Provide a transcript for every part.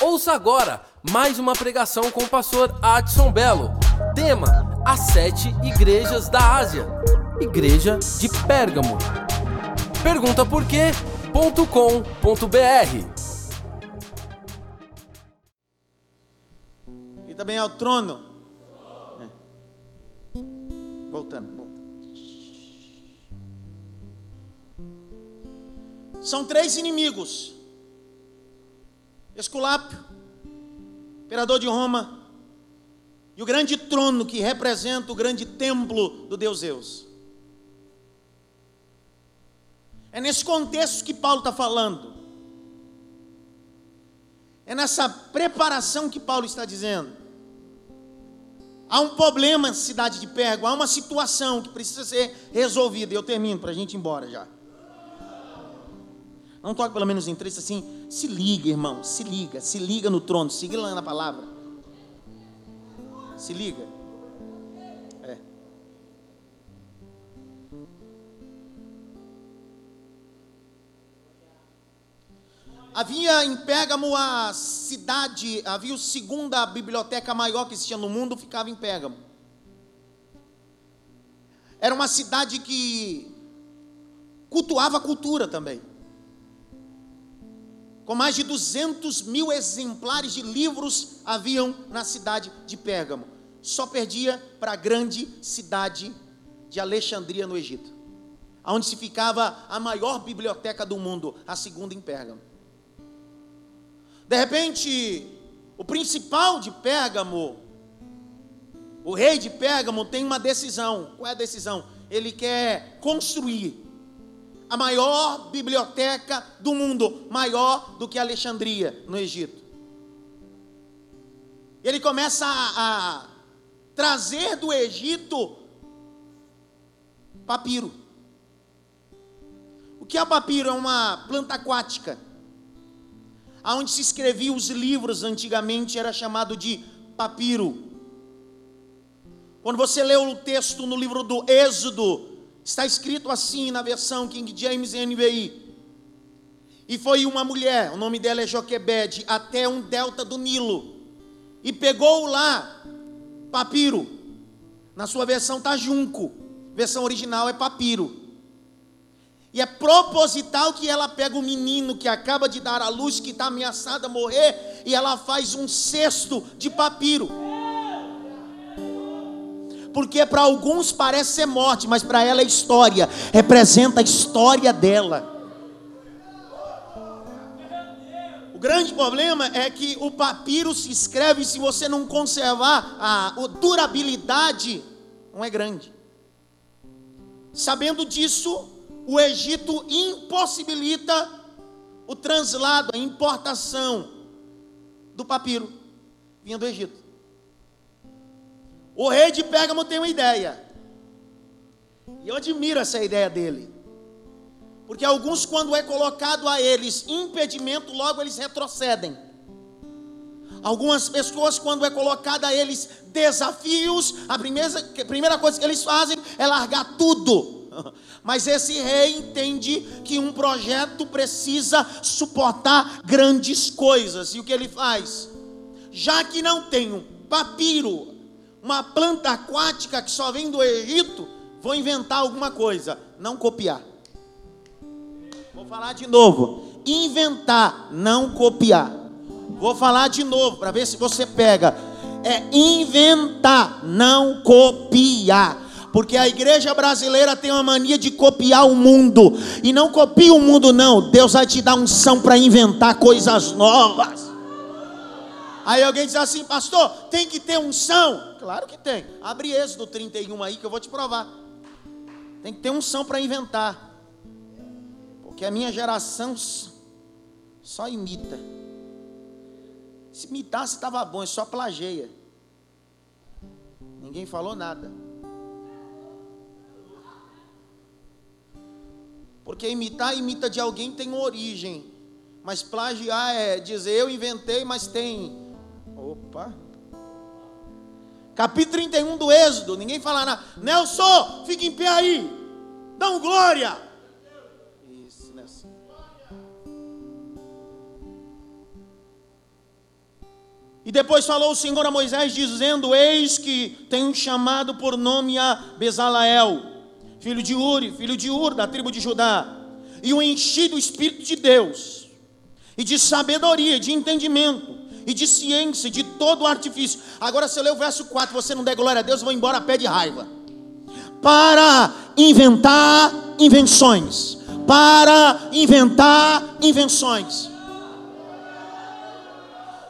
Ouça agora mais uma pregação com o pastor Adson Belo. Tema: As Sete Igrejas da Ásia. Igreja de Pérgamo. Pergunta por. E também ao trono. É. Voltando. São três inimigos: Esculápio, imperador de Roma, e o grande trono que representa o grande templo do Deus Zeus. É nesse contexto que Paulo está falando. É nessa preparação que Paulo está dizendo. Há um problema na cidade de Pérgamo, há uma situação que precisa ser resolvida. Eu termino para a gente ir embora já. Não toque pelo menos em três assim. Se liga, irmão, se liga, se liga no trono, se liga lá na palavra. Se liga. É. Havia em Pérgamo a cidade, havia a segunda biblioteca maior que existia no mundo, ficava em Pérgamo. Era uma cidade que cultuava a cultura também. Com mais de 200 mil exemplares de livros haviam na cidade de Pérgamo. Só perdia para a grande cidade de Alexandria, no Egito, onde se ficava a maior biblioteca do mundo, a segunda em Pérgamo. De repente, o principal de Pérgamo, o rei de Pérgamo, tem uma decisão. Qual é a decisão? Ele quer construir a maior biblioteca do mundo, maior do que Alexandria, no Egito. Ele começa a, a trazer do Egito papiro. O que é papiro? É uma planta aquática aonde se escreviam os livros antigamente era chamado de papiro. Quando você lê o texto no livro do Êxodo, está escrito assim na versão King James NVI. E foi uma mulher, o nome dela é Joquebede, até um delta do Nilo, e pegou lá papiro. Na sua versão está junco, versão original é papiro. E é proposital que ela pega o menino que acaba de dar a luz, que está ameaçado a morrer, e ela faz um cesto de papiro. Porque para alguns parece ser morte, mas para ela é história, representa a história dela. O grande problema é que o papiro se escreve se você não conservar a durabilidade, não é grande. Sabendo disso, o Egito impossibilita o translado, a importação do papiro vinha do Egito. O rei de Pérgamo tem uma ideia. E eu admiro essa ideia dele. Porque alguns, quando é colocado a eles impedimento, logo eles retrocedem. Algumas pessoas, quando é colocado a eles desafios, a primeira, primeira coisa que eles fazem é largar tudo Mas esse rei entende que um projeto precisa suportar grandes coisas. E o que ele faz? Já que não tem um papiro, uma planta aquática que só vem do Egito, vou inventar alguma coisa, não copiar. Vou falar de novo. Inventar, não copiar. Vou falar de novo para ver se você pega. É inventar, não copiar. Porque a igreja brasileira tem uma mania de copiar o mundo. E não copia o mundo, não. Deus vai te dar unção para inventar coisas novas. Aí alguém diz assim, pastor, tem que ter unção. Claro que tem. Abre Êxodo 31 aí que eu vou te provar. Tem que ter unção para inventar. Porque a minha geração só imita. Se imitasse estava bom, é só plageia. Ninguém falou nada. Porque imitar, imita de alguém tem origem. Mas plagiar é dizer eu inventei, mas tem. Opa. Capítulo 31 do Êxodo. Ninguém fala nada. Nelson, fica em pé aí. Dão glória. Isso, Nelson. E depois falou o Senhor a Moisés, dizendo: Eis que tem um chamado por nome a Bezalael, filho de Uri, filho de Ur, da tribo de Judá, e o enchi do Espírito de Deus, e de sabedoria, de entendimento e de ciência, de todo o artifício. Agora, se eu ler o verso 4, você não der glória a Deus, eu vou embora a pé de raiva. Para inventar invenções. Para inventar invenções.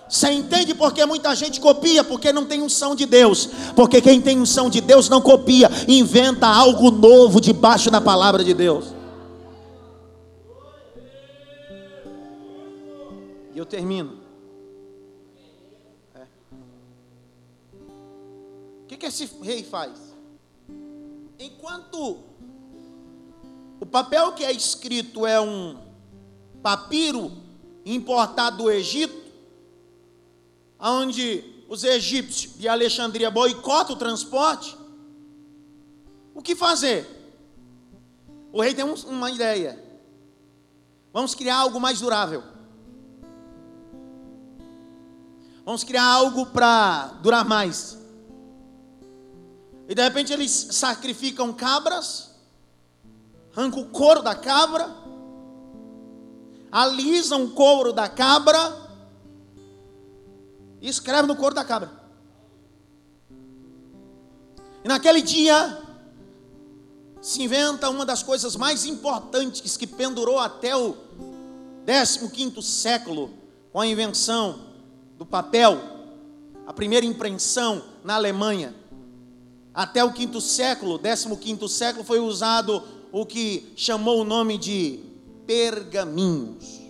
Você entende porque muita gente copia? Porque não tem unção de Deus. Porque quem tem unção de Deus não copia, inventa algo novo debaixo da palavra de Deus. E eu termino. Que, que esse rei faz? Enquanto o papel que é escrito é um papiro importado do Egito, onde os egípcios de Alexandria boicotam o transporte, o que fazer? O rei tem uma ideia. Vamos criar algo mais durável. Vamos criar algo para durar mais. E de repente eles sacrificam cabras, arrancam o couro da cabra, alisam o couro da cabra e escreve no couro da cabra. E naquele dia se inventa uma das coisas mais importantes que pendurou até o 15 século com a invenção do papel, a primeira impressão na Alemanha. Até o quinto século, 15 século, foi usado o que chamou o nome de pergaminhos,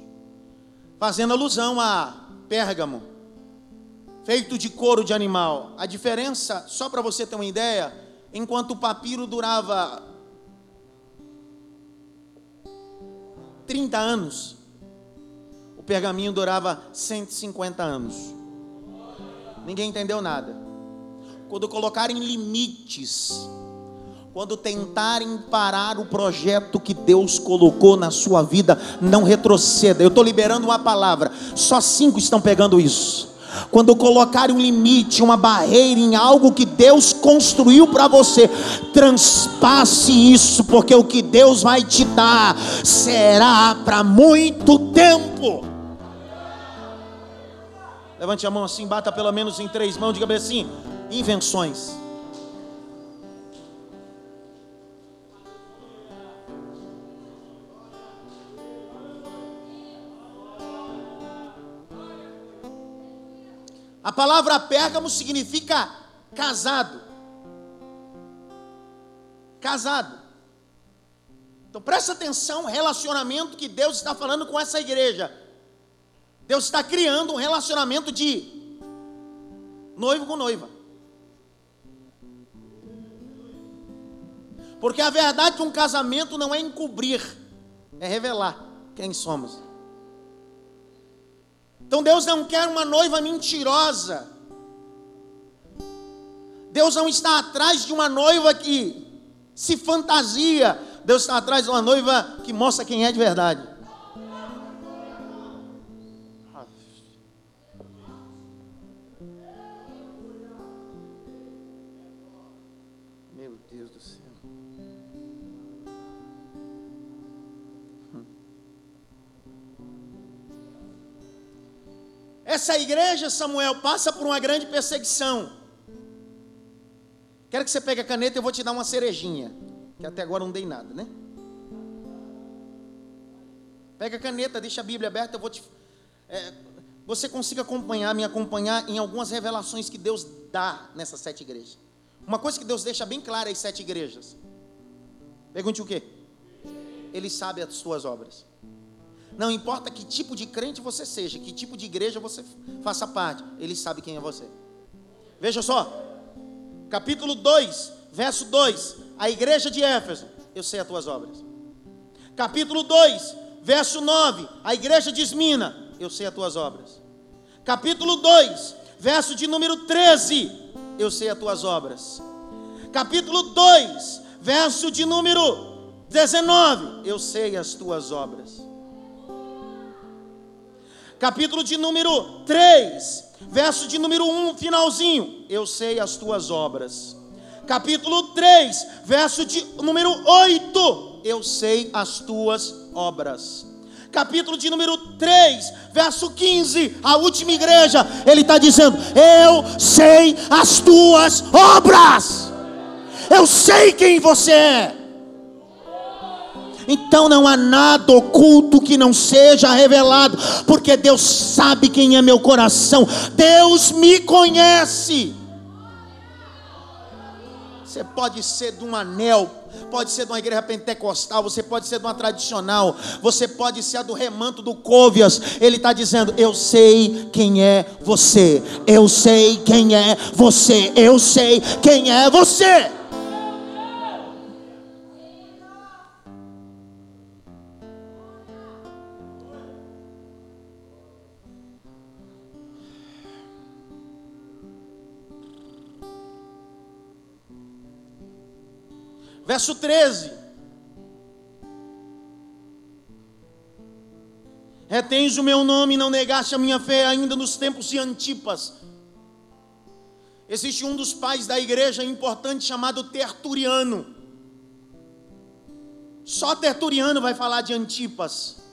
fazendo alusão a Pérgamo feito de couro de animal. A diferença, só para você ter uma ideia, enquanto o papiro durava 30 anos, o pergaminho durava 150 anos. Ninguém entendeu nada. Quando colocarem limites, quando tentarem parar o projeto que Deus colocou na sua vida, não retroceda. Eu estou liberando uma palavra, só cinco estão pegando isso quando colocar um limite, uma barreira em algo que Deus construiu para você, transpasse isso, porque o que Deus vai te dar será para muito tempo. Levante a mão assim, bata pelo menos em três mãos, diga bem assim: invenções. A palavra Pérgamo significa casado. Casado. Então presta atenção, relacionamento que Deus está falando com essa igreja. Deus está criando um relacionamento de noivo com noiva. Porque a verdade de um casamento não é encobrir, é revelar quem somos. Então Deus não quer uma noiva mentirosa. Deus não está atrás de uma noiva que se fantasia. Deus está atrás de uma noiva que mostra quem é de verdade. Essa igreja, Samuel, passa por uma grande perseguição. Quero que você pegue a caneta e eu vou te dar uma cerejinha. Que até agora não dei nada, né? Pega a caneta, deixa a Bíblia aberta, eu vou te. É, você consiga acompanhar, me acompanhar em algumas revelações que Deus dá nessas sete igrejas. Uma coisa que Deus deixa bem clara às sete igrejas. Pergunte o quê? Ele sabe as suas obras. Não importa que tipo de crente você seja, que tipo de igreja você faça parte, ele sabe quem é você. Veja só, capítulo 2, verso 2: a igreja de Éfeso, eu sei as tuas obras. Capítulo 2, verso 9: a igreja de Esmina, eu sei as tuas obras. Capítulo 2, verso de número 13: eu sei as tuas obras. Capítulo 2, verso de número 19: eu sei as tuas obras capítulo de número 3, verso de número 1, finalzinho. Eu sei as tuas obras. Capítulo 3, verso de número 8. Eu sei as tuas obras. Capítulo de número 3, verso 15, a última igreja, ele está dizendo: Eu sei as tuas obras, eu sei quem você é. Então não há nada oculto que não seja revelado, porque Deus sabe quem é meu coração, Deus me conhece. Você pode ser de um anel, pode ser de uma igreja pentecostal, você pode ser de uma tradicional, você pode ser a do remanto do Cóvias. Ele está dizendo: Eu sei quem é você, eu sei quem é você, eu sei quem é você. Verso 13. Retens o meu nome e não negaste a minha fé ainda nos tempos de Antipas. Existe um dos pais da igreja importante chamado Tertuliano. Só Tertuliano vai falar de Antipas.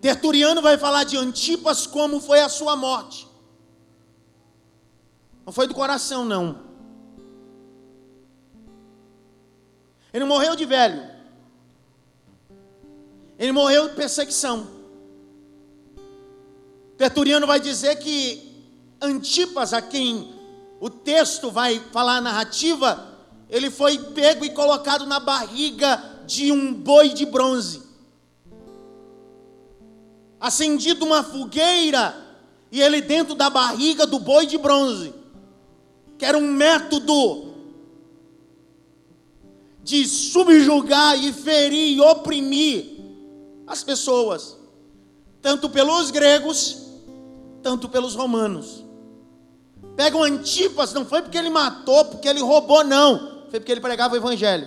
Tertuliano vai falar de Antipas como foi a sua morte. Não foi do coração, não. Ele morreu de velho. Ele morreu de perseguição. Tertuliano vai dizer que Antipas, a quem o texto vai falar a narrativa, ele foi pego e colocado na barriga de um boi de bronze. Acendido uma fogueira e ele dentro da barriga do boi de bronze era um método de subjugar e ferir e oprimir as pessoas, tanto pelos gregos, tanto pelos romanos. Pegam Antipas, não foi porque ele matou, porque ele roubou, não, foi porque ele pregava o evangelho.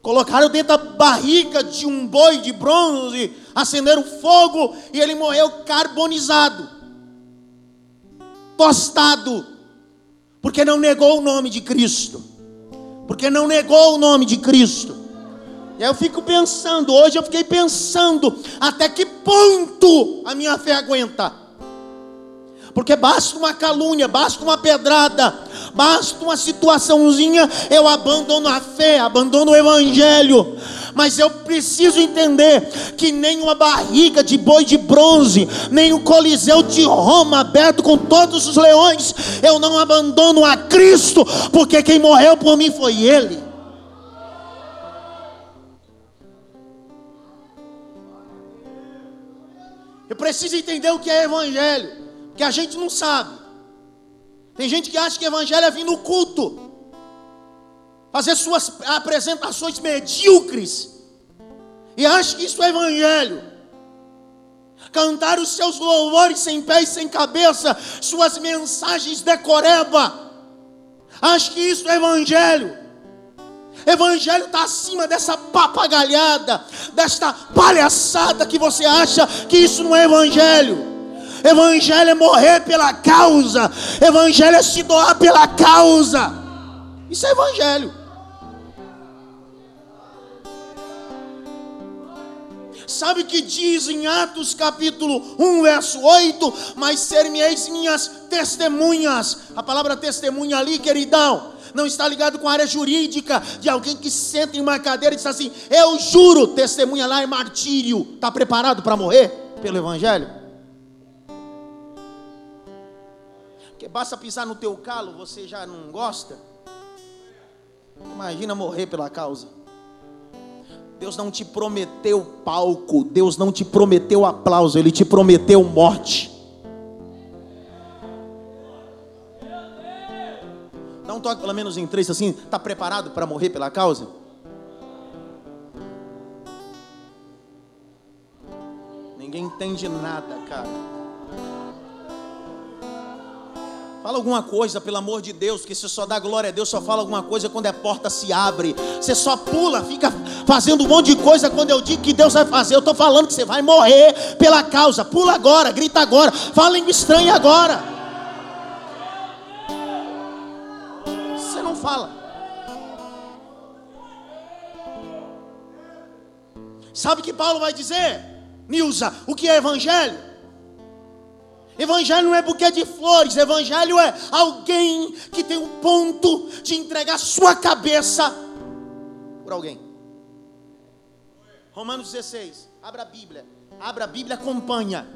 Colocaram dentro da barriga de um boi de bronze, acenderam fogo e ele morreu carbonizado, tostado, porque não negou o nome de Cristo. Porque não negou o nome de Cristo. E aí eu fico pensando, hoje eu fiquei pensando até que ponto a minha fé aguenta. Porque basta uma calúnia, basta uma pedrada, basta uma situaçãozinha, eu abandono a fé, abandono o evangelho. Mas eu preciso entender que nem uma barriga de boi de bronze, nem o coliseu de Roma aberto com todos os leões, eu não abandono a Cristo, porque quem morreu por mim foi Ele. Eu preciso entender o que é evangelho, que a gente não sabe. Tem gente que acha que evangelho é vir no culto fazer suas apresentações medíocres, e acha que isso é evangelho. Cantar os seus louvores sem pé e sem cabeça, suas mensagens decoreba, acha que isso é evangelho. Evangelho está acima dessa papagalhada, desta palhaçada que você acha que isso não é evangelho. Evangelho é morrer pela causa, Evangelho é se doar pela causa. Isso é Evangelho. Sabe o que diz em Atos capítulo 1, verso 8? Mas ser-me-eis minhas testemunhas. A palavra testemunha ali, queridão, não está ligado com a área jurídica de alguém que senta em uma cadeira e diz assim: Eu juro, testemunha lá é martírio. Está preparado para morrer pelo Evangelho? Porque basta pisar no teu calo, você já não gosta? Imagina morrer pela causa. Deus não te prometeu palco, Deus não te prometeu aplauso, Ele te prometeu morte. Dá um toque pelo menos em três assim, está preparado para morrer pela causa? Ninguém entende nada, cara. Fala alguma coisa, pelo amor de Deus, que você só dá glória a Deus, só fala alguma coisa quando a porta se abre. Você só pula, fica fazendo um monte de coisa quando eu digo que Deus vai fazer. Eu estou falando que você vai morrer pela causa. Pula agora, grita agora, fala em estranha agora. Você não fala. Sabe o que Paulo vai dizer? Nilza, o que é evangelho? Evangelho não é buquê de flores, evangelho é alguém que tem um ponto de entregar sua cabeça por alguém. Romanos 16, abra a Bíblia, abra a Bíblia, acompanha.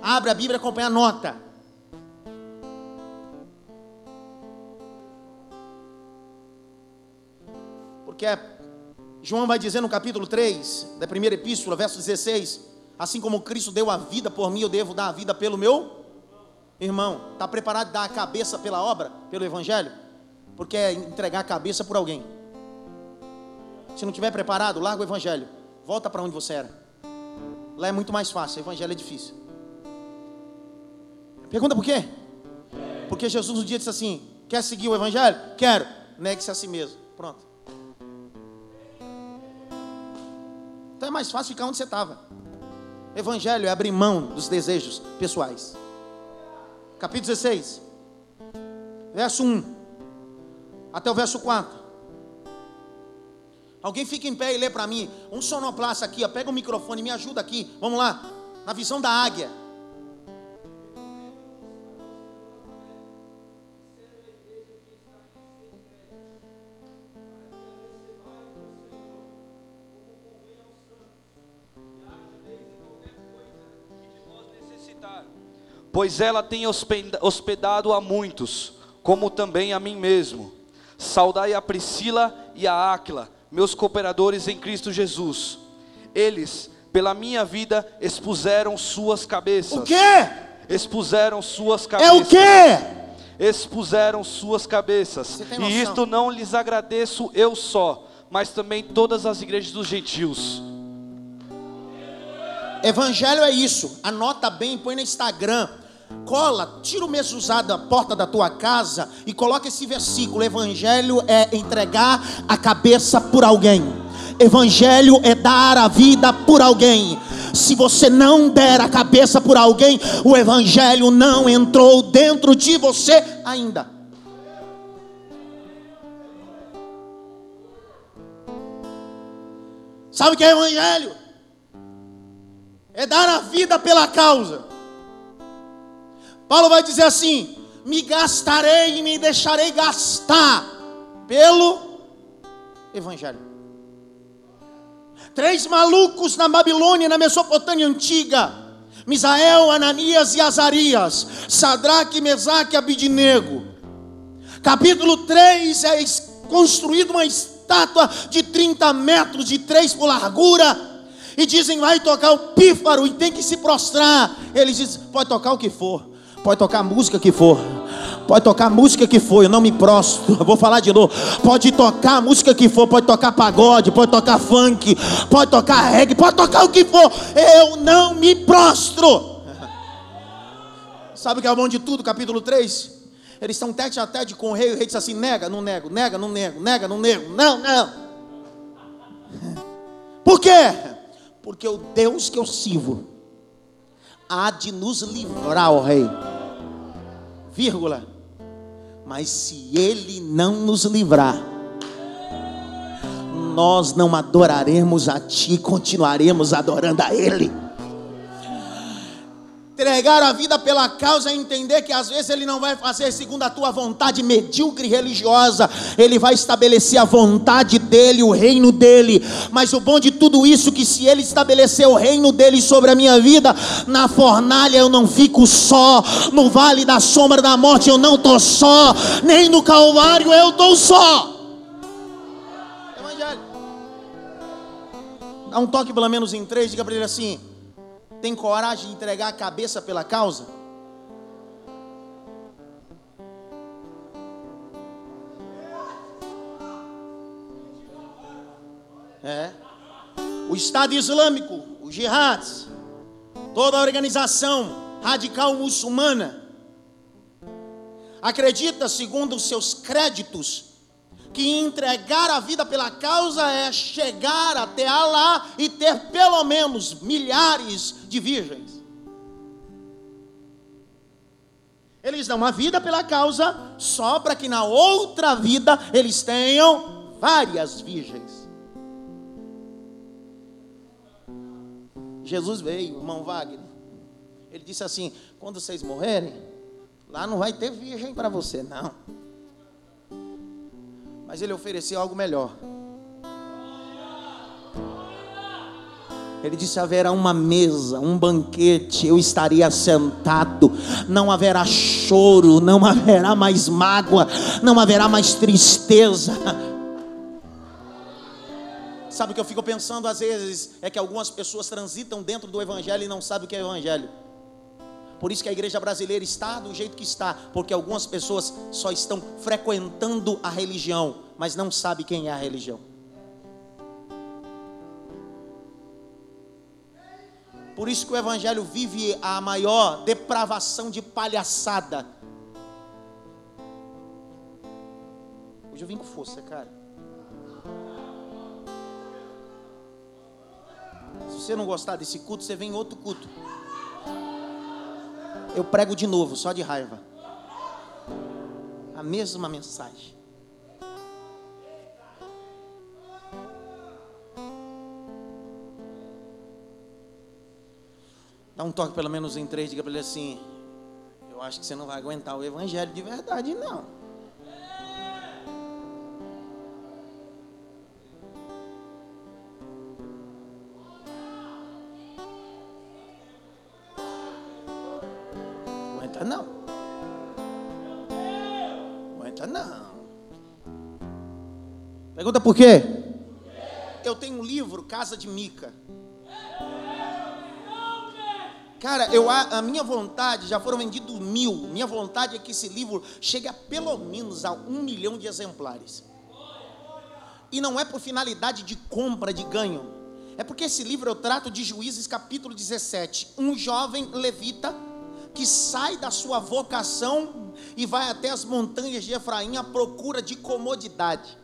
Abra a Bíblia, acompanha, anota. Porque João vai dizer no capítulo 3 da primeira epístola, verso 16: Assim como Cristo deu a vida por mim, eu devo dar a vida pelo meu irmão. Está preparado a dar a cabeça pela obra, pelo Evangelho? Porque é entregar a cabeça por alguém. Se não tiver preparado, larga o Evangelho. Volta para onde você era. Lá é muito mais fácil, o Evangelho é difícil. Pergunta por quê? Porque Jesus um dia disse assim: Quer seguir o Evangelho? Quero. Negue-se a si mesmo. Pronto. Então é mais fácil ficar onde você estava. Evangelho é abrir mão dos desejos pessoais. Capítulo 16, verso 1 até o verso 4. Alguém fica em pé e lê para mim. Um sonoplasta aqui, ó, pega o microfone e me ajuda aqui. Vamos lá. Na visão da águia. Pois ela tem hospedado a muitos, como também a mim mesmo. Saudai a Priscila e a Áquila, meus cooperadores em Cristo Jesus. Eles, pela minha vida, expuseram suas cabeças. O quê? Expuseram suas cabeças. É o quê? Expuseram suas cabeças. E isto não lhes agradeço eu só, mas também todas as igrejas dos gentios. Evangelho é isso. Anota bem, põe no Instagram. Cola, tira o mezuzá da porta da tua casa e coloca esse versículo. Evangelho é entregar a cabeça por alguém. Evangelho é dar a vida por alguém. Se você não der a cabeça por alguém, o evangelho não entrou dentro de você ainda. Sabe o que é evangelho? É dar a vida pela causa. Paulo vai dizer assim: me gastarei e me deixarei gastar pelo Evangelho. Três malucos na Babilônia, na Mesopotâmia antiga: Misael, Ananias e Azarias, Sadraque, Mesaque e Abidinego. Capítulo 3 é construído uma estátua de 30 metros, de 3 por largura e dizem, vai tocar o pífaro e tem que se prostrar. Eles dizem, pode tocar o que for, pode tocar a música que for. Pode tocar a música que for, eu não me prostro. vou falar de novo. Pode tocar a música que for, pode tocar pagode, pode tocar funk, pode tocar reggae, pode tocar o que for. Eu não me prostro. Sabe o que é o bom de tudo, capítulo 3? Eles estão tete a tete com o rei, o rei diz assim: nega, não nego, nega, não nego, nega, não nego, não, não. Por quê? Porque o Deus que eu sirvo há de nos livrar, ó Rei. Vírgula. Mas se Ele não nos livrar, nós não adoraremos a Ti, continuaremos adorando a Ele entregar a vida pela causa e entender que às vezes Ele não vai fazer segundo a tua vontade medíocre religiosa, Ele vai estabelecer a vontade dEle, o reino dEle. Mas o bom de tudo isso é que se Ele estabelecer o reino dEle sobre a minha vida, na fornalha eu não fico só, no vale da sombra da morte eu não estou só, nem no Calvário eu estou só. Evangelho. Dá um toque pelo menos em três, diga para ele assim tem coragem de entregar a cabeça pela causa? É. O Estado Islâmico, o Jihad, toda a organização radical muçulmana, acredita, segundo os seus créditos, que entregar a vida pela causa é chegar até lá e ter pelo menos milhares de virgens. Eles dão uma vida pela causa só para que na outra vida eles tenham várias virgens. Jesus veio, irmão Wagner. Ele disse assim: quando vocês morrerem, lá não vai ter virgem para você, não. Mas ele ofereceu algo melhor. Ele disse: haverá uma mesa, um banquete, eu estaria sentado, não haverá choro, não haverá mais mágoa, não haverá mais tristeza. Sabe o que eu fico pensando às vezes? É que algumas pessoas transitam dentro do Evangelho e não sabem o que é Evangelho. Por isso que a igreja brasileira está do jeito que está, porque algumas pessoas só estão frequentando a religião, mas não sabem quem é a religião. Por isso que o evangelho vive a maior depravação de palhaçada. Hoje eu vim com força, cara. Se você não gostar desse culto, você vem em outro culto eu prego de novo, só de raiva. A mesma mensagem. Dá um toque pelo menos em três, diga para ele assim: Eu acho que você não vai aguentar o evangelho de verdade, não. Pergunta por quê? Eu tenho um livro, Casa de Mica. Cara, eu, a, minha vontade, já foram vendidos mil. Minha vontade é que esse livro chegue a pelo menos a um milhão de exemplares. E não é por finalidade de compra, de ganho. É porque esse livro eu trato de Juízes capítulo 17. Um jovem levita que sai da sua vocação e vai até as montanhas de Efraim à procura de comodidade.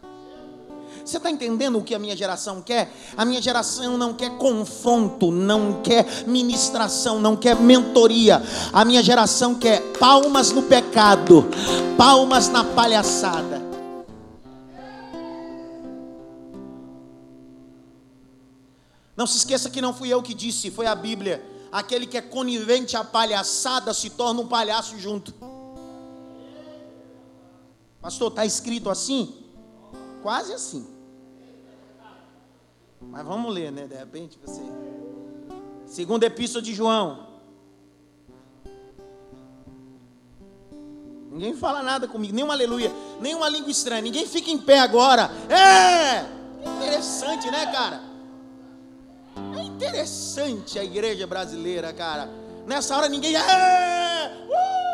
Você está entendendo o que a minha geração quer? A minha geração não quer confronto, não quer ministração, não quer mentoria. A minha geração quer palmas no pecado, palmas na palhaçada. Não se esqueça que não fui eu que disse, foi a Bíblia. Aquele que é conivente à palhaçada se torna um palhaço junto. Pastor, está escrito assim? Quase assim. Mas vamos ler, né? De repente você. Segunda Epístola de João. Ninguém fala nada comigo, nem um aleluia, nem uma língua estranha. Ninguém fica em pé agora. É! Interessante, né, cara? É interessante a igreja brasileira, cara. Nessa hora ninguém. É! Uh!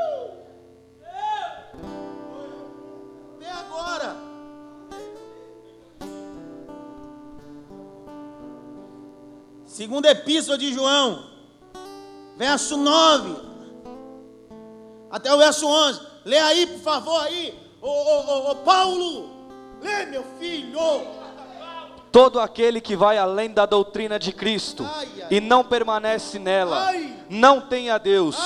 Segunda epístola de João, verso 9, até o verso 11. Lê aí, por favor, aí. Ô, ô, ô, ô Paulo, lê, meu filho. Todo aquele que vai além da doutrina de Cristo e não permanece nela, não tem a Deus.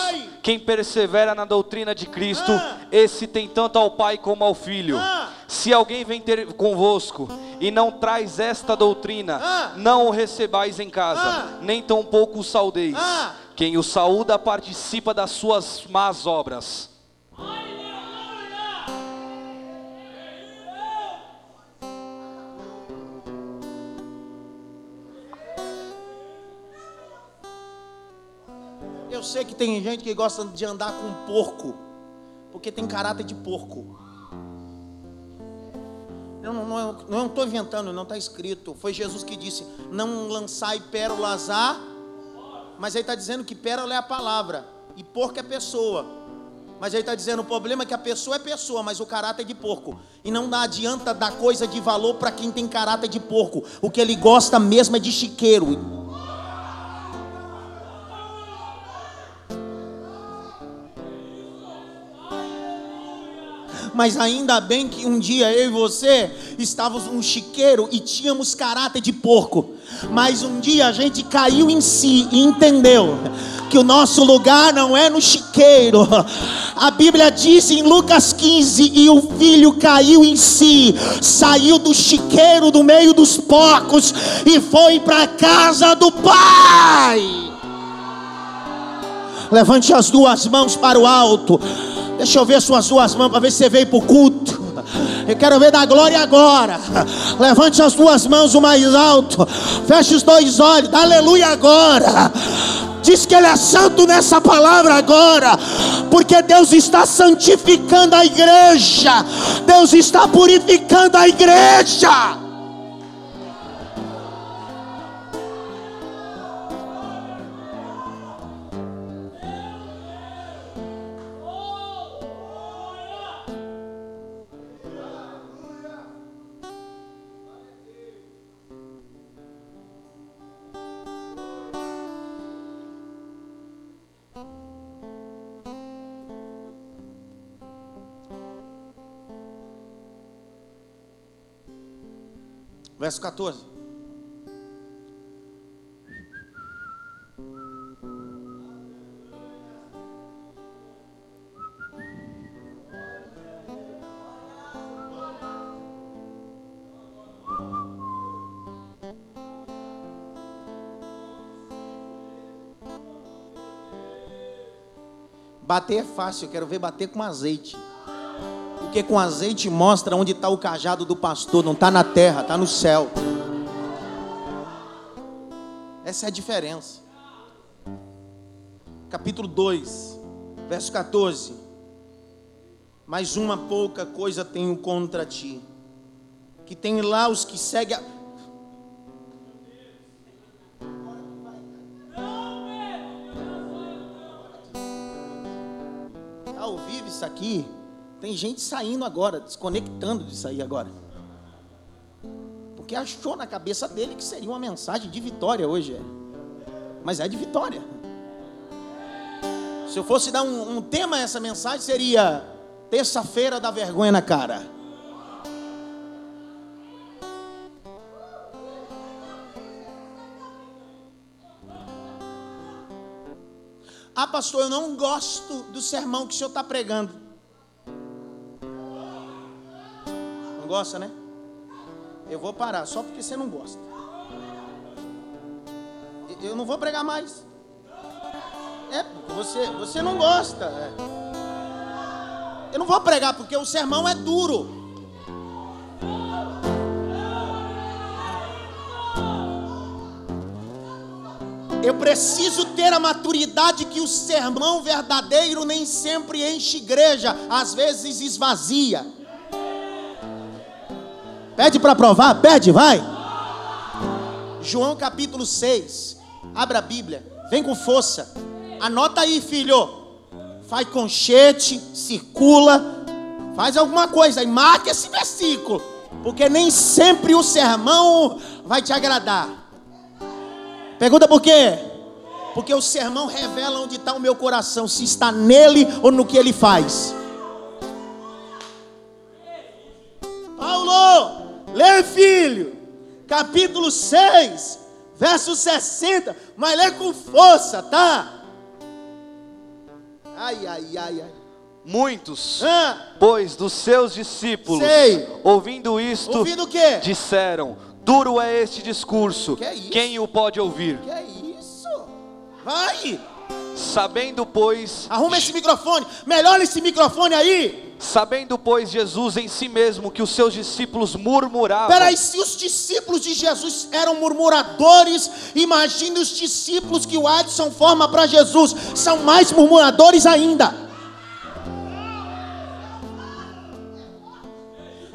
Quem persevera na doutrina de Cristo, ah, esse tem tanto ao Pai como ao Filho. Ah, se alguém vem ter convosco e não traz esta doutrina, ah, não o recebais em casa, nem tampouco o saudeis. Quem o saúda participa das suas más obras. Sei que tem gente que gosta de andar com porco, porque tem caráter de porco. Eu não estou inventando, não está escrito. Foi Jesus que disse: Não lançai pérolas a. Mas aí está dizendo que pérola é a palavra e porco é pessoa. Mas aí está dizendo: o problema é que a pessoa é pessoa, mas o caráter é de porco. E não adianta dar coisa de valor para quem tem caráter de porco. O que ele gosta mesmo é de chiqueiro. Mas ainda bem que um dia eu e você estávamos num chiqueiro e tínhamos caráter de porco. Mas um dia a gente caiu em si e entendeu que o nosso lugar não é no chiqueiro. A Bíblia diz em Lucas 15: e o filho caiu em si, saiu do chiqueiro do meio dos porcos e foi para a casa do pai. Levante as duas mãos para o alto. Deixa eu ver suas duas mãos para ver se você veio para o culto. Eu quero ver da glória agora. Levante as duas mãos o mais alto. Feche os dois olhos. Aleluia agora. Diz que Ele é santo nessa palavra agora, porque Deus está santificando a igreja, Deus está purificando a igreja. Verso 14. Bater é fácil, eu quero ver bater com azeite. Porque com azeite mostra onde está o cajado do pastor, não está na terra, está no céu. Essa é a diferença. Capítulo 2, verso 14. Mais uma pouca coisa tenho contra ti. Que tem lá os que seguem a... Está ao vivo isso aqui? Tem gente saindo agora, desconectando de sair agora. Porque achou na cabeça dele que seria uma mensagem de vitória hoje. É. Mas é de vitória. Se eu fosse dar um, um tema a essa mensagem, seria terça-feira da vergonha na cara. Ah, pastor, eu não gosto do sermão que o senhor está pregando. Não gosta, né? Eu vou parar só porque você não gosta. Eu não vou pregar mais. É, porque você, você não gosta. É. Eu não vou pregar porque o sermão é duro. Eu preciso ter a maturidade que o sermão verdadeiro nem sempre enche igreja, às vezes esvazia. Pede para provar, pede, vai. João capítulo 6. Abra a Bíblia. Vem com força. Anota aí, filho. Faz conchete, circula, faz alguma coisa e marque esse versículo, porque nem sempre o sermão vai te agradar. Pergunta por quê? Porque o sermão revela onde está o meu coração, se está nele ou no que ele faz. Paulo, Lê, filho, capítulo 6, verso 60, mas lê com força, tá? Ai, ai, ai, ai. Muitos, ah, pois, dos seus discípulos, sei. ouvindo isto, ouvindo disseram: Duro é este discurso, que é quem o pode ouvir? Que é isso? Vai! Sabendo, pois. Arruma esse microfone, melhora esse microfone aí. Sabendo, pois, Jesus em si mesmo que os seus discípulos murmuravam. Peraí, se os discípulos de Jesus eram murmuradores, imagine os discípulos que o Adson forma para Jesus, são mais murmuradores ainda.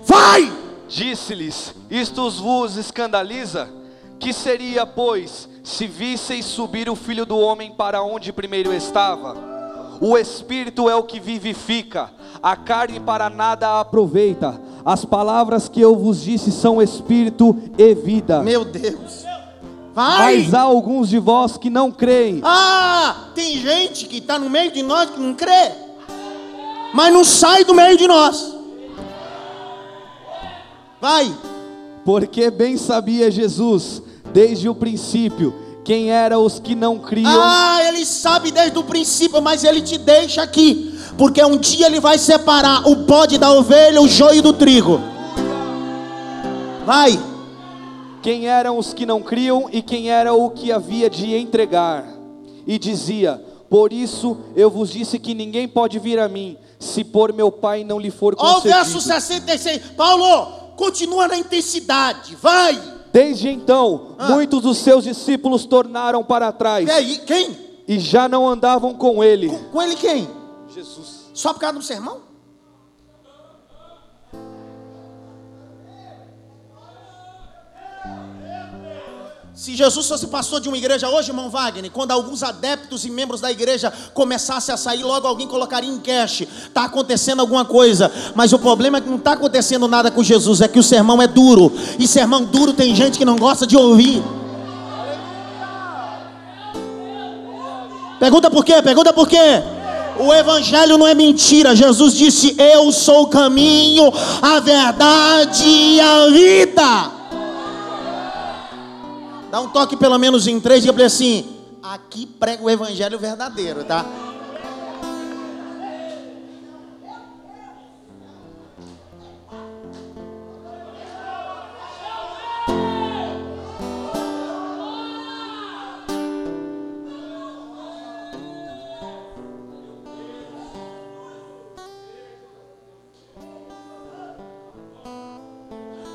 Vai! Disse-lhes: Isto vos escandaliza? Que seria, pois, se visseis subir o filho do homem para onde primeiro estava? O espírito é o que vivifica, a carne para nada aproveita. As palavras que eu vos disse são espírito e vida. Meu Deus. Vai. Mas há alguns de vós que não creem. Ah, tem gente que está no meio de nós que não crê, mas não sai do meio de nós. Vai. Porque bem sabia Jesus, desde o princípio, quem eram os que não criam. Ah, ele sabe desde o princípio, mas ele te deixa aqui. Porque um dia ele vai separar o bode da ovelha, o joio do trigo. Vai. Quem eram os que não criam e quem era o que havia de entregar. E dizia: Por isso eu vos disse que ninguém pode vir a mim, se por meu Pai não lhe for Ó o concedido. verso 66. Paulo, continua na intensidade. Vai. Desde então, Ah. muitos dos seus discípulos tornaram para trás E aí, quem? e já não andavam com ele. Com, com ele quem? Jesus. Só por causa do sermão? Se Jesus fosse pastor de uma igreja hoje, irmão Wagner, quando alguns adeptos e membros da igreja começassem a sair, logo alguém colocaria em cash. Está acontecendo alguma coisa. Mas o problema é que não está acontecendo nada com Jesus, é que o sermão é duro. E sermão duro tem gente que não gosta de ouvir. Pergunta por quê? Pergunta por quê? O evangelho não é mentira. Jesus disse: Eu sou o caminho, a verdade e a vida. Dá um toque pelo menos em três e diga assim: Aqui prega o evangelho verdadeiro, tá?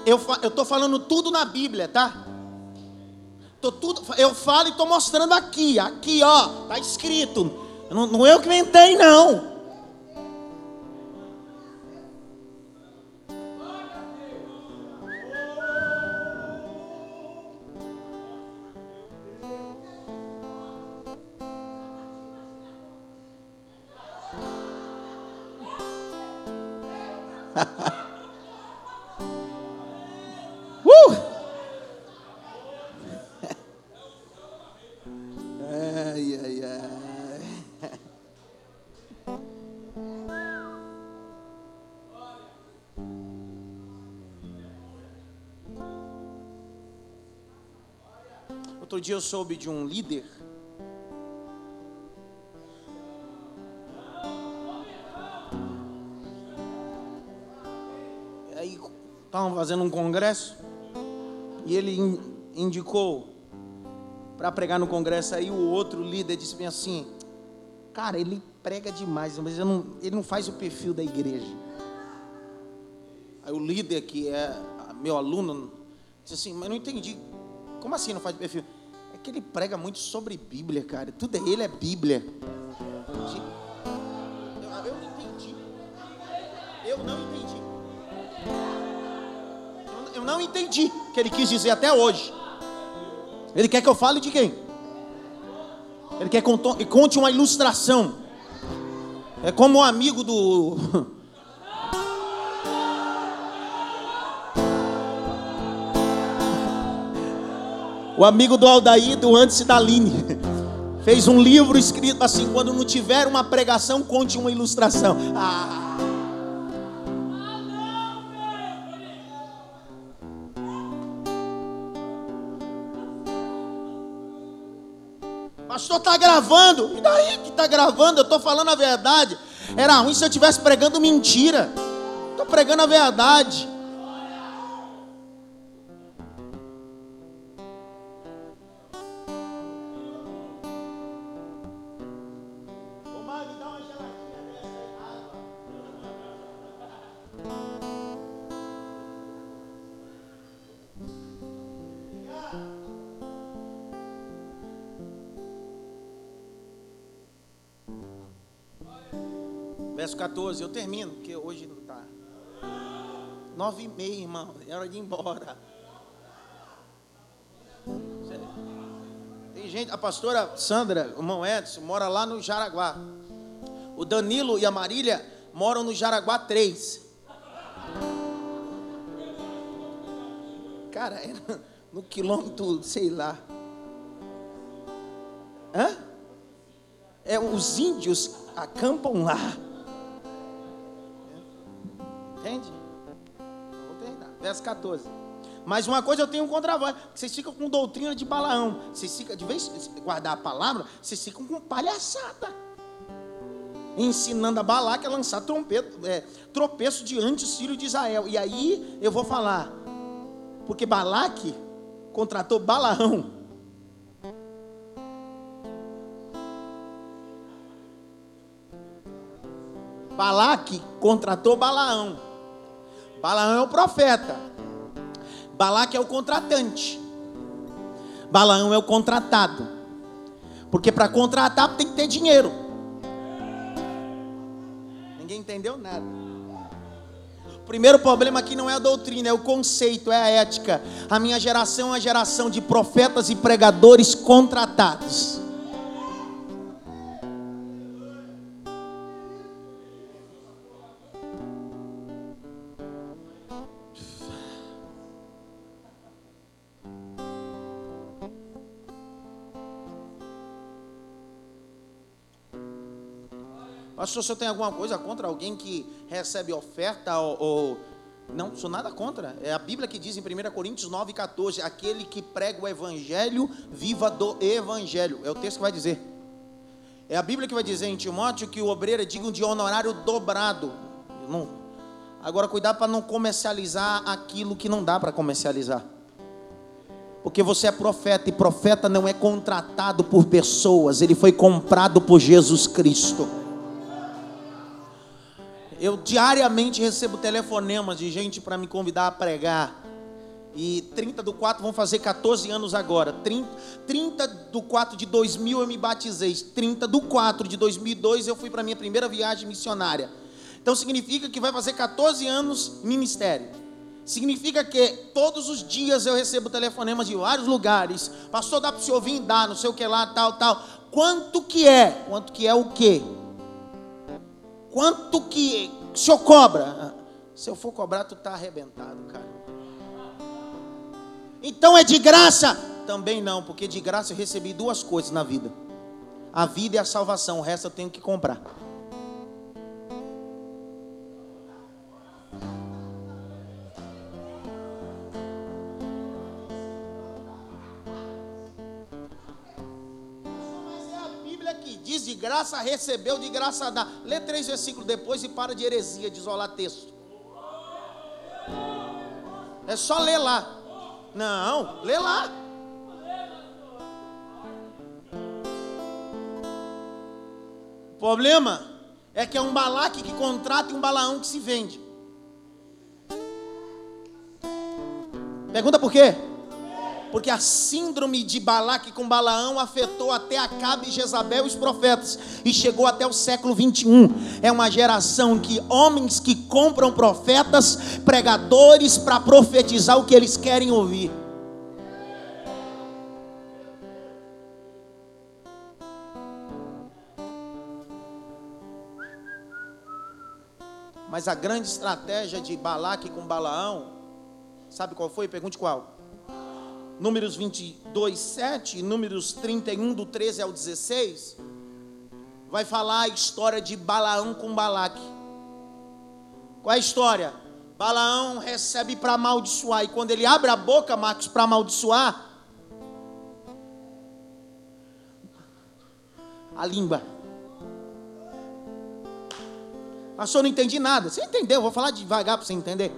Eu, fa- eu tô falando tudo na Bíblia, tá? Tô tudo, eu falo e tô mostrando aqui, aqui ó, tá escrito. Não, não eu que inventei não. Outro dia eu soube de um líder. Aí estavam fazendo um congresso e ele in- indicou para pregar no congresso. Aí o outro líder disse bem assim: Cara, ele prega demais, mas não- ele não faz o perfil da igreja. Aí o líder, que é meu aluno, disse assim: Mas não entendi. Como assim não faz perfil? Que ele prega muito sobre Bíblia, cara. Tudo é ele é Bíblia. Eu, não entendi. Eu não entendi. Eu- não entendi o que ele quis dizer até hoje. Ele quer que eu fale de quem? Ele quer que conte uma ilustração. É como um amigo do. O amigo do Aldair, do antes da Aline. Fez um livro escrito assim: quando não tiver uma pregação, conte uma ilustração. Ah. Pastor, está gravando. E daí que está gravando? Eu estou falando a verdade. Era ruim se eu estivesse pregando mentira. Estou pregando a verdade. eu termino, porque hoje não está. Nove e meia, irmão, é hora de ir embora. Tem gente, a pastora Sandra, o irmão Edson, mora lá no Jaraguá. O Danilo e a Marília moram no Jaraguá 3. Cara, era é no quilômetro, sei lá. Hã? É, os índios acampam lá. Entende? Vou terminar. verso 14. Mas uma coisa eu tenho contra vós, vocês ficam com doutrina de Balaão. Vocês ficam, de vez em guardar a palavra, vocês ficam com palhaçada. Ensinando a Balaque a lançar trompeto, é, tropeço diante do filhos de Israel. E aí eu vou falar, porque Balaque contratou Balaão. Balaque contratou Balaão. Balaão é o profeta. Balaque é o contratante. Balaão é o contratado. Porque para contratar tem que ter dinheiro. Ninguém entendeu nada. O primeiro problema aqui não é a doutrina, é o conceito, é a ética. A minha geração é uma geração de profetas e pregadores contratados. Pastor, o senhor tem alguma coisa contra alguém que recebe oferta ou, ou... Não, sou nada contra. É a Bíblia que diz em 1 Coríntios 9, 14: aquele que prega o Evangelho, viva do Evangelho. É o texto que vai dizer. É a Bíblia que vai dizer em Timóteo que o obreiro é digno de honorário dobrado. Não. Agora, cuidado para não comercializar aquilo que não dá para comercializar. Porque você é profeta e profeta não é contratado por pessoas, ele foi comprado por Jesus Cristo. Eu diariamente recebo telefonemas de gente para me convidar a pregar. E 30 do 4 vão fazer 14 anos agora. 30, 30 do 4 de 2000 eu me batizei. 30 do 4 de 2002 eu fui para minha primeira viagem missionária. Então significa que vai fazer 14 anos ministério. Significa que todos os dias eu recebo telefonemas de vários lugares. Pastor, dá para o senhor vir dar, não sei o que lá, tal, tal. Quanto que é? Quanto que é o quê? Quanto que o senhor cobra? Se eu for cobrar, tu está arrebentado, cara. Então é de graça? Também não, porque de graça eu recebi duas coisas na vida: a vida e a salvação. O resto eu tenho que comprar. Graça recebeu, de graça dá. Lê três versículos depois e para de heresia, de isolar texto. É só ler lá. Não, lê lá. O problema é que é um balaque que contrata e um balaão que se vende. Pergunta por quê? Porque a síndrome de Balaque com Balaão afetou até Acabe, Jezabel e os profetas, e chegou até o século 21. É uma geração que homens que compram profetas, pregadores, para profetizar o que eles querem ouvir. Mas a grande estratégia de Balaque com Balaão, sabe qual foi? Pergunte qual. Números 22, 7 e Números 31, do 13 ao 16, vai falar a história de Balaão com Balaque. Qual é a história? Balaão recebe para amaldiçoar, e quando ele abre a boca, Marcos, para amaldiçoar, a língua. Pastor, não entendi nada. Você entendeu? Vou falar devagar para você entender.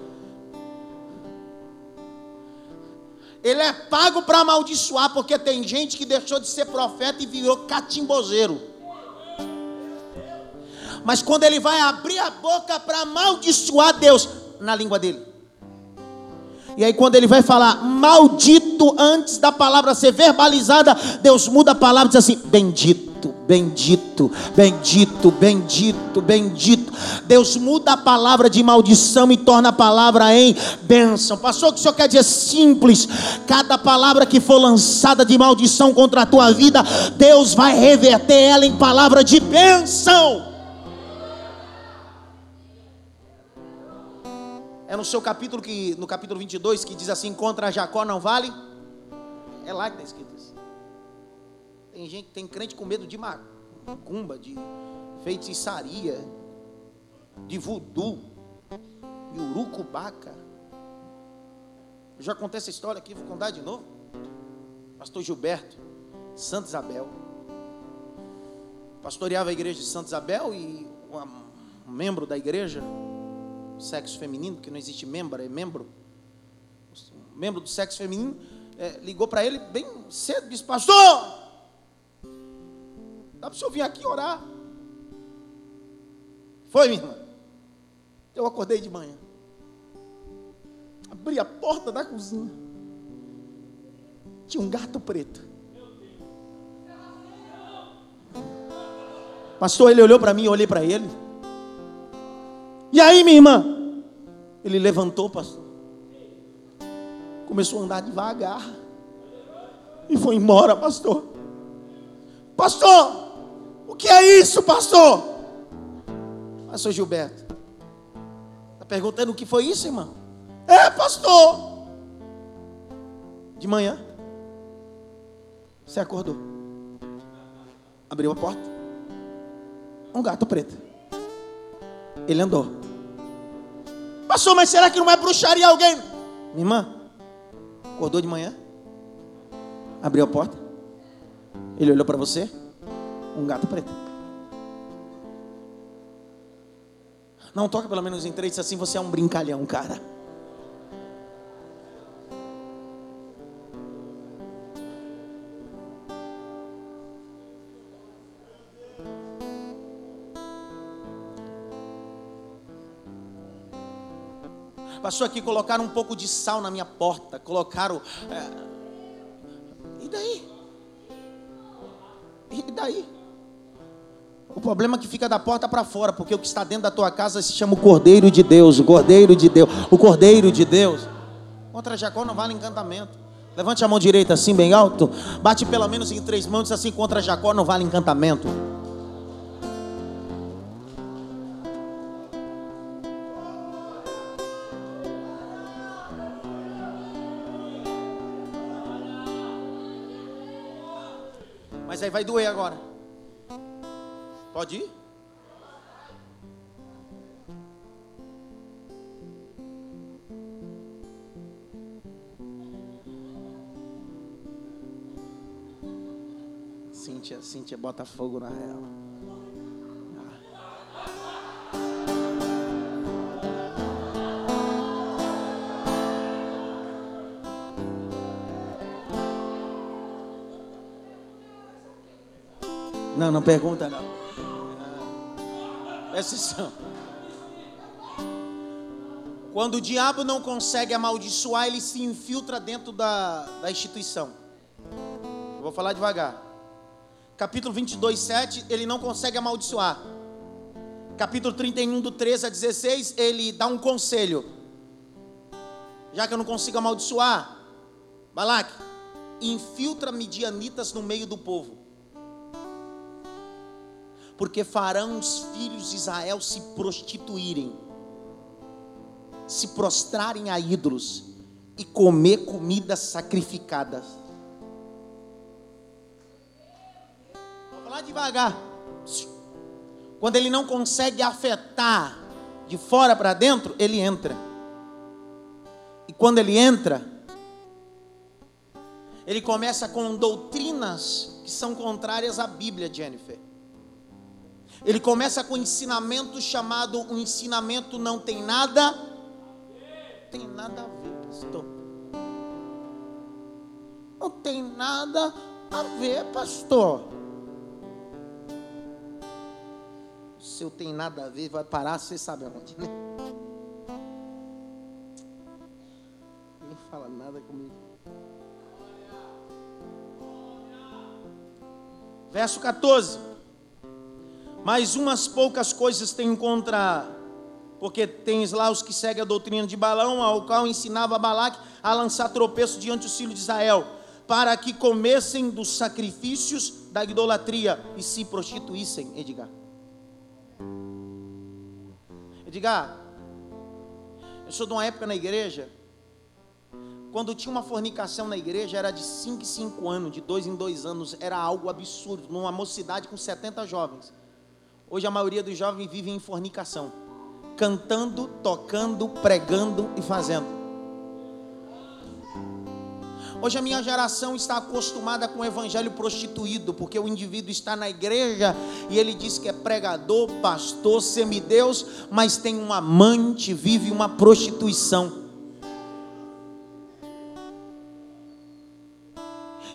Ele é pago para amaldiçoar, porque tem gente que deixou de ser profeta e virou catimbozeiro. Mas quando ele vai abrir a boca para amaldiçoar Deus, na língua dele. E aí, quando ele vai falar maldito antes da palavra ser verbalizada, Deus muda a palavra e diz assim: bendito bendito, bendito, bendito, bendito. Deus muda a palavra de maldição e torna a palavra em bênção. Pastor, o que o senhor quer dizer simples? Cada palavra que for lançada de maldição contra a tua vida, Deus vai reverter ela em palavra de bênção. É no seu capítulo que no capítulo 22 que diz assim: contra Jacó não vale. É lá que está escrito. Tem gente, tem crente com medo de macumba, de feitiçaria, de voodoo, de urucubaca. Eu já contei essa história aqui, vou contar de novo. Pastor Gilberto, Santa Isabel. Pastoreava a igreja de Santa Isabel e um membro da igreja, sexo feminino, que não existe membro, é membro. Um membro do sexo feminino é, ligou para ele bem cedo, disse, pastor, dá para o senhor vir aqui orar? Foi, minha irmã. Eu acordei de manhã. Abri a porta da cozinha. Tinha um gato preto. Pastor, ele olhou para mim, eu olhei para ele. E aí, minha irmã? Ele levantou, pastor. Começou a andar devagar. E foi embora, pastor. Pastor, que é isso, pastor? Pastor Gilberto. Está perguntando o que foi isso, irmã? É, pastor. De manhã. Você acordou. Abriu a porta. Um gato preto. Ele andou. Pastor, mas será que não é bruxaria alguém? Minha irmã, acordou de manhã? Abriu a porta? Ele olhou para você? Um gato preto. Não toca pelo menos em três, assim você é um brincalhão, cara. Passou aqui, colocaram um pouco de sal na minha porta, colocaram. É... E daí? E daí? O problema é que fica da porta para fora, porque o que está dentro da tua casa se chama o Cordeiro de Deus, o Cordeiro de Deus, o Cordeiro de Deus. Contra Jacó não vale encantamento. Levante a mão direita assim, bem alto. Bate pelo menos em três mãos, assim, contra Jacó não vale encantamento. Mas aí vai doer agora. Pode ir? Cíntia, Cíntia bota fogo na real. Não, não pergunta não. Presta atenção. Quando o diabo não consegue amaldiçoar, ele se infiltra dentro da, da instituição. Eu vou falar devagar. Capítulo 22, 7, ele não consegue amaldiçoar. Capítulo 31, do 13 a 16, ele dá um conselho. Já que eu não consigo amaldiçoar, Balaque, infiltra midianitas no meio do povo porque farão os filhos de Israel se prostituírem, se prostrarem a ídolos e comer comidas sacrificadas. Vou falar devagar. Quando ele não consegue afetar de fora para dentro, ele entra. E quando ele entra, ele começa com doutrinas que são contrárias à Bíblia, Jennifer. Ele começa com um ensinamento chamado o um ensinamento não tem nada tem nada a ver, pastor. Não tem nada a ver, pastor. Se eu tenho nada a ver, vai parar, você sabe aonde, né? Nem fala nada comigo. Verso 14. Mas umas poucas coisas tenho contra, porque tens lá os que seguem a doutrina de Balão, ao qual ensinava Balaque a lançar tropeço diante dos filhos de Israel, para que comessem dos sacrifícios da idolatria e se prostituíssem, Edgar. Edgar, eu sou de uma época na igreja, quando tinha uma fornicação na igreja, era de 5 em 5 anos, de 2 em 2 anos, era algo absurdo, numa mocidade com 70 jovens. Hoje a maioria dos jovens vive em fornicação, cantando, tocando, pregando e fazendo. Hoje a minha geração está acostumada com o evangelho prostituído, porque o indivíduo está na igreja e ele diz que é pregador, pastor, semideus, mas tem um amante, vive uma prostituição.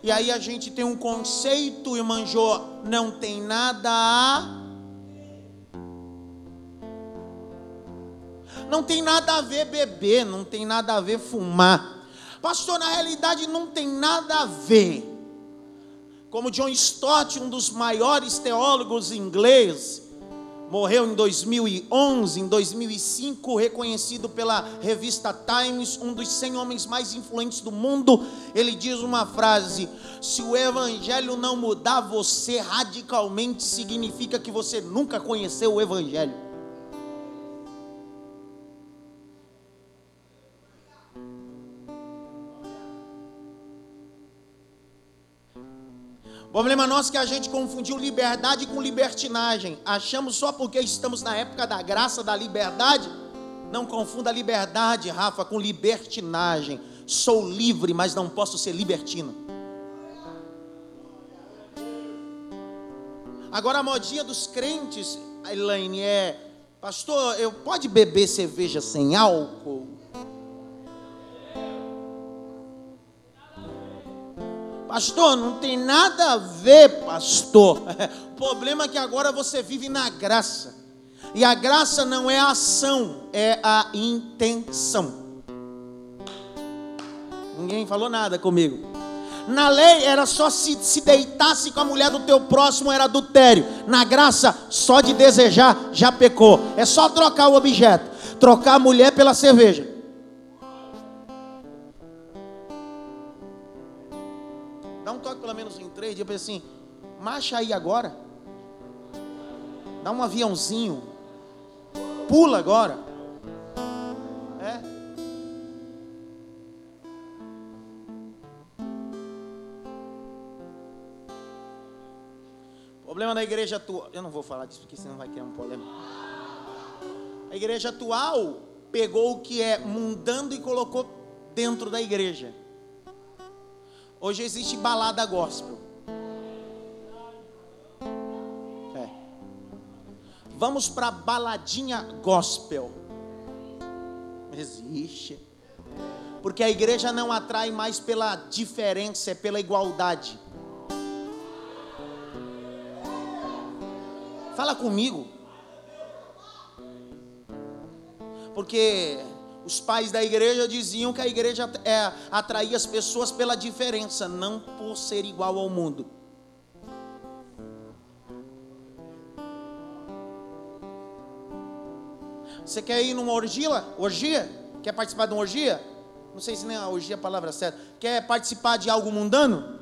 E aí a gente tem um conceito, irmã Jô, não tem nada a. Não tem nada a ver beber, não tem nada a ver fumar. Pastor, na realidade não tem nada a ver. Como John Stott, um dos maiores teólogos ingleses, morreu em 2011, em 2005, reconhecido pela revista Times, um dos 100 homens mais influentes do mundo. Ele diz uma frase: Se o evangelho não mudar você radicalmente, significa que você nunca conheceu o evangelho. Problema nosso é que a gente confundiu liberdade com libertinagem. Achamos só porque estamos na época da graça, da liberdade. Não confunda liberdade, Rafa, com libertinagem. Sou livre, mas não posso ser libertino. Agora a modinha dos crentes, Elaine, é: Pastor, eu pode beber cerveja sem álcool? Pastor, não tem nada a ver, pastor. O problema é que agora você vive na graça. E a graça não é a ação, é a intenção. Ninguém falou nada comigo. Na lei era só se, se deitasse com a mulher do teu próximo era adultério. Na graça, só de desejar já pecou. É só trocar o objeto. Trocar a mulher pela cerveja. Três dias, eu pensei assim, marcha aí agora. Dá um aviãozinho. Pula agora. É. Problema da igreja atual. Eu não vou falar disso porque senão vai criar um problema. A igreja atual pegou o que é mundando e colocou dentro da igreja. Hoje existe balada gospel. Vamos para baladinha gospel. Existe. Porque a igreja não atrai mais pela diferença, é pela igualdade. Fala comigo. Porque os pais da igreja diziam que a igreja é, atraía as pessoas pela diferença, não por ser igual ao mundo. Você quer ir numa orgia? Orgia? Quer participar de uma orgia? Não sei se nem a orgia é a palavra certa. Quer participar de algo mundano?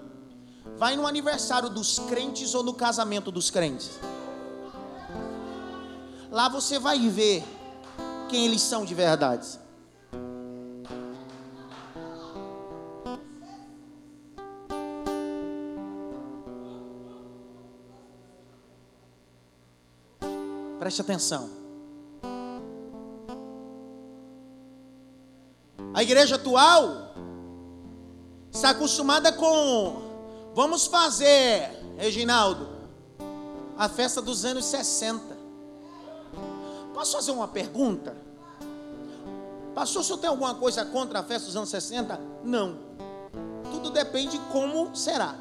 Vai no aniversário dos crentes ou no casamento dos crentes. Lá você vai ver quem eles são de verdade. Preste atenção. A igreja atual está acostumada com vamos fazer, Reginaldo, a festa dos anos 60. Posso fazer uma pergunta? Pastor, o senhor tem alguma coisa contra a festa dos anos 60? Não. Tudo depende de como será.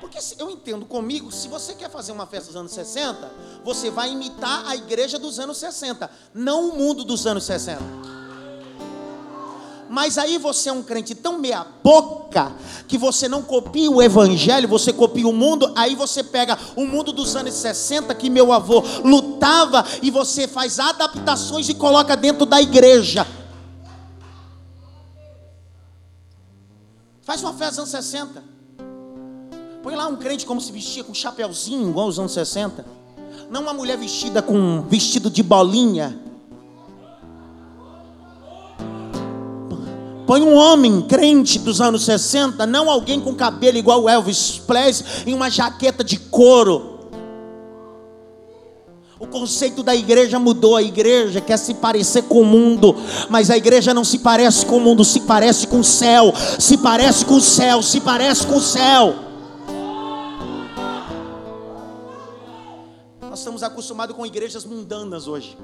Porque eu entendo comigo, se você quer fazer uma festa dos anos 60, você vai imitar a igreja dos anos 60, não o mundo dos anos 60. Mas aí você é um crente tão meia boca que você não copia o evangelho, você copia o mundo, aí você pega o mundo dos anos 60 que meu avô lutava e você faz adaptações e coloca dentro da igreja. Faz uma festa dos anos 60. Põe lá um crente como se vestia com chapéuzinho igual aos anos 60. Não uma mulher vestida com um vestido de bolinha Põe um homem crente dos anos 60, não alguém com cabelo igual Elvis Presley, em uma jaqueta de couro. O conceito da igreja mudou. A igreja quer se parecer com o mundo, mas a igreja não se parece com o mundo, se parece com o céu, se parece com o céu, se parece com o céu. Nós estamos acostumados com igrejas mundanas hoje.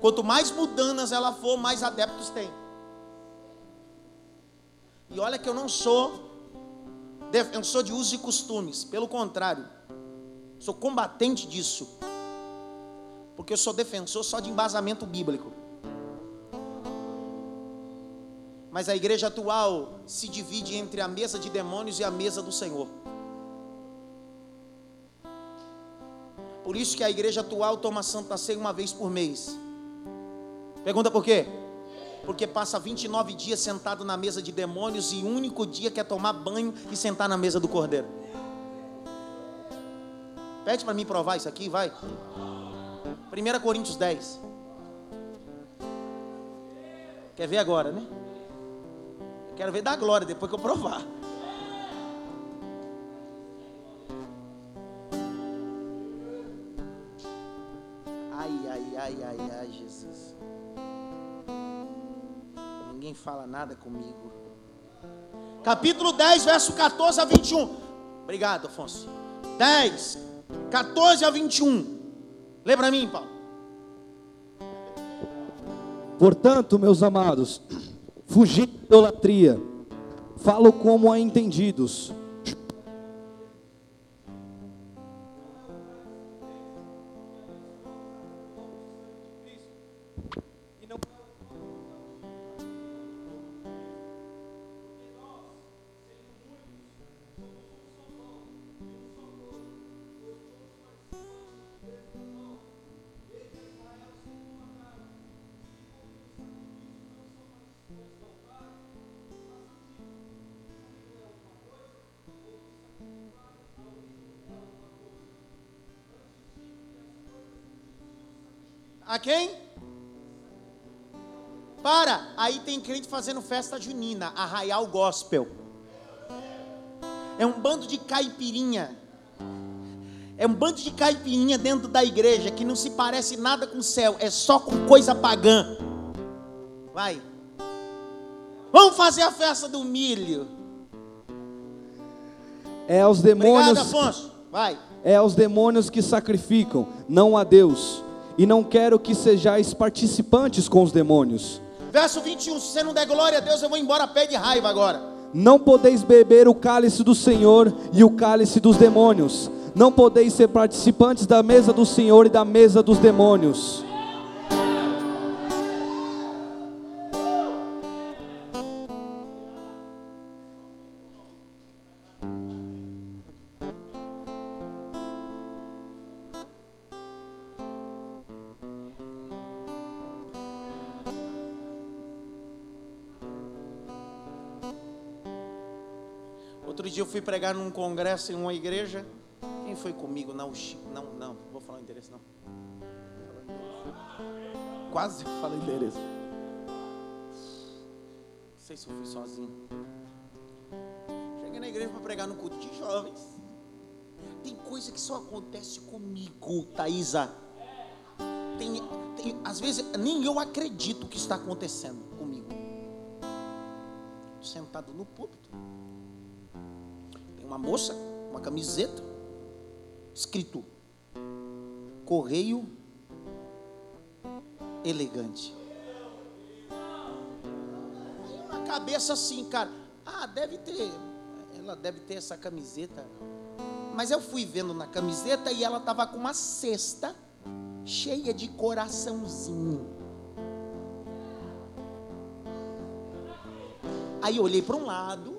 Quanto mais mundanas ela for, mais adeptos tem. E olha que eu não sou, eu sou de usos e costumes, pelo contrário, sou combatente disso porque eu sou defensor só de embasamento bíblico. Mas a igreja atual se divide entre a mesa de demônios e a mesa do Senhor. Por isso que a igreja atual toma Santa Ceia uma vez por mês. Pergunta por quê? Porque passa 29 dias sentado na mesa de demônios e o único dia quer tomar banho e sentar na mesa do cordeiro. Pede para mim provar isso aqui, vai. 1 Coríntios 10. Quer ver agora, né? Quero ver da glória depois que eu provar. Ai, ai, ai, Jesus. Ninguém fala nada comigo. Capítulo 10, verso 14 a 21. Obrigado, Afonso. 10, 14 a 21. Lê para mim, Paulo. Portanto, meus amados, fugi da idolatria. Falo como a entendidos A quem? Para, aí tem crente fazendo festa junina, arraial gospel. É um bando de caipirinha. É um bando de caipirinha dentro da igreja que não se parece nada com o céu, é só com coisa pagã. Vai. Vamos fazer a festa do milho. É aos demônios. Obrigado, Afonso. Vai. É aos demônios que sacrificam, não a Deus e não quero que sejais participantes com os demônios. Verso 21: Se você não der glória a Deus, eu vou embora pé de raiva agora. Não podeis beber o cálice do Senhor e o cálice dos demônios. Não podeis ser participantes da mesa do Senhor e da mesa dos demônios. Fui pregar num congresso em uma igreja. Quem foi comigo? Não, não, não, vou falar o endereço não. Quase falei o endereço. Não sei se eu fui sozinho. Cheguei na igreja para pregar no culto de jovens. Tem coisa que só acontece comigo, Thaisa. Tem, tem, às vezes nem eu acredito que está acontecendo comigo. Sentado no púlpito uma moça, uma camiseta, escrito Correio Elegante. Aí uma cabeça assim, cara. Ah, deve ter. Ela deve ter essa camiseta. Mas eu fui vendo na camiseta e ela estava com uma cesta cheia de coraçãozinho. Aí eu olhei para um lado,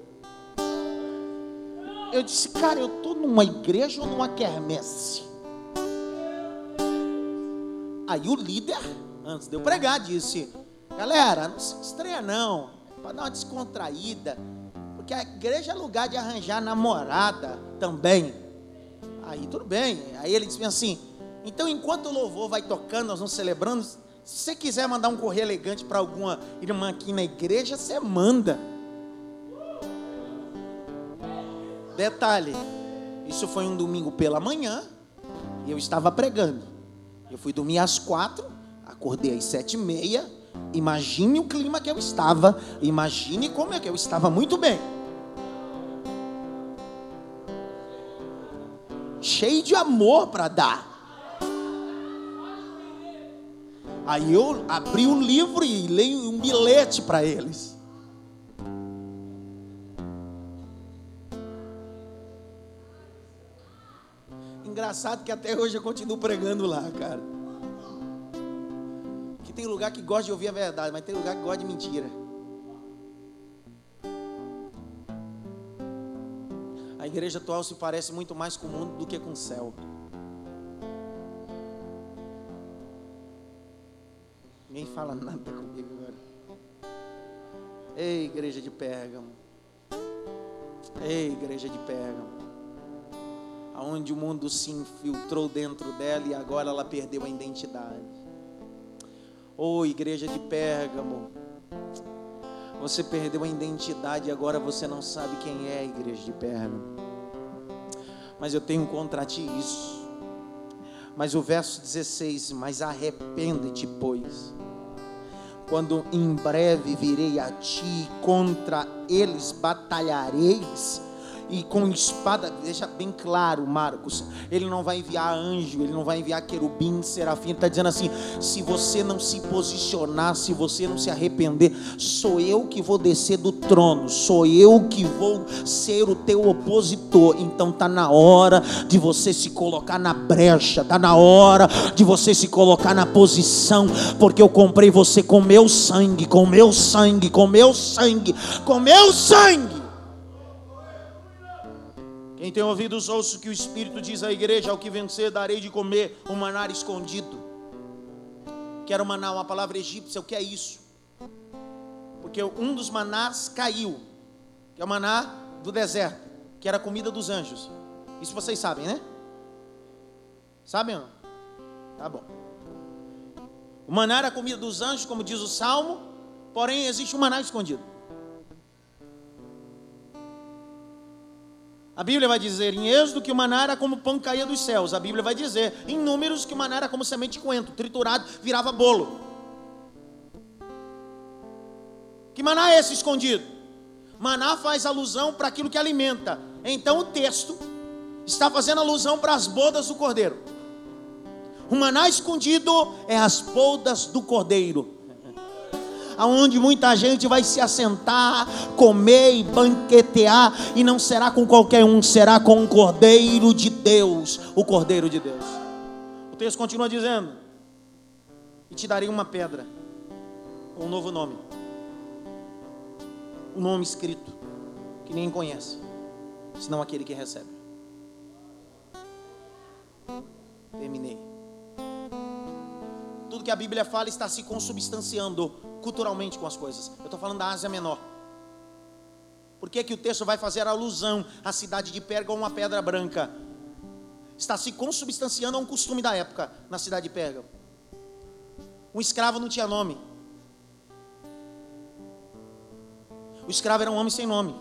eu disse, cara, eu estou numa igreja ou numa quermesse? Aí o líder, antes de eu pregar, disse: Galera, não se estreia não, para dar uma descontraída, porque a igreja é lugar de arranjar namorada também. Aí tudo bem. Aí ele disse assim: Então, enquanto o louvor vai tocando, nós vamos celebrando. Se você quiser mandar um correio elegante para alguma irmã aqui na igreja, você manda. Detalhe, isso foi um domingo pela manhã e eu estava pregando. Eu fui dormir às quatro, acordei às sete e meia. Imagine o clima que eu estava. Imagine como é que eu estava muito bem. Cheio de amor para dar. Aí eu abri o livro e leio um bilhete para eles. Engraçado que até hoje eu continuo pregando lá, cara. Que tem lugar que gosta de ouvir a verdade, mas tem lugar que gosta de mentira. A igreja atual se parece muito mais com o mundo do que com o céu. Ninguém fala nada comigo agora. Ei, igreja de Pérgamo. Ei, igreja de Pérgamo. Aonde o mundo se infiltrou dentro dela e agora ela perdeu a identidade. Ô, igreja de Pérgamo. Você perdeu a identidade e agora você não sabe quem é a igreja de Pérgamo. Mas eu tenho contra ti isso. Mas o verso 16: Mas arrepende-te, pois quando em breve virei a ti, contra eles batalhareis e com espada, deixa bem claro, Marcos, ele não vai enviar anjo, ele não vai enviar querubim, serafim, ele está dizendo assim: se você não se posicionar, se você não se arrepender, sou eu que vou descer do trono, sou eu que vou ser o teu opositor. Então tá na hora de você se colocar na brecha, tá na hora de você se colocar na posição, porque eu comprei você com meu sangue, com meu sangue, com meu sangue, com meu sangue. Quem tem ouvidos, ouça o que o Espírito diz à igreja: ao que vencer, darei de comer um maná escondido. Que era o maná, uma palavra egípcia, o que é isso? Porque um dos manás caiu, que é o maná do deserto, que era a comida dos anjos. Isso vocês sabem, né? Sabem? Tá bom. O maná era a comida dos anjos, como diz o salmo, porém existe um maná escondido. A Bíblia vai dizer em Êxodo que o maná era como pão que caía dos céus. A Bíblia vai dizer em Números que o maná era como semente de coentro, triturado, virava bolo. Que maná é esse escondido? Maná faz alusão para aquilo que alimenta. Então o texto está fazendo alusão para as bodas do cordeiro. O maná escondido é as bodas do cordeiro aonde muita gente vai se assentar, comer e banquetear, e não será com qualquer um, será com o Cordeiro de Deus, o Cordeiro de Deus. O texto continua dizendo: E te darei uma pedra, um novo nome, um nome escrito, que ninguém conhece, senão aquele que recebe. Terminei. Tudo que a Bíblia fala está se consubstanciando culturalmente com as coisas. Eu estou falando da Ásia Menor. Por que, que o texto vai fazer alusão à cidade de Pérgamo, uma pedra branca? Está se consubstanciando a um costume da época na cidade de Pérgamo. Um escravo não tinha nome. O escravo era um homem sem nome.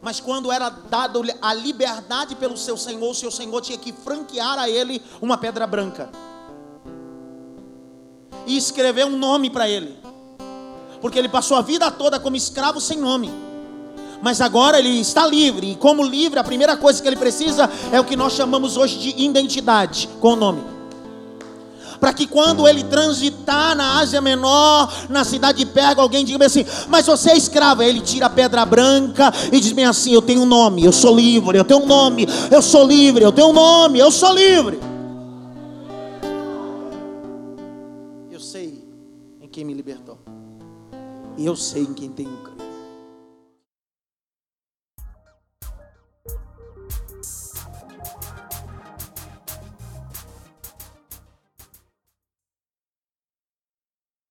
Mas quando era dado a liberdade pelo seu senhor, o seu senhor tinha que franquear a ele uma pedra branca e escrever um nome para ele, porque ele passou a vida toda como escravo sem nome. Mas agora ele está livre, e como livre, a primeira coisa que ele precisa é o que nós chamamos hoje de identidade com o nome para que quando ele transitar na Ásia Menor, na cidade de Pega, alguém diga assim: Mas você é escravo. Aí ele tira a pedra branca e diz bem assim: Eu tenho um nome, eu sou livre, eu tenho um nome, eu sou livre, eu tenho um nome, eu sou livre. Quem me libertou. E eu sei em quem tenho.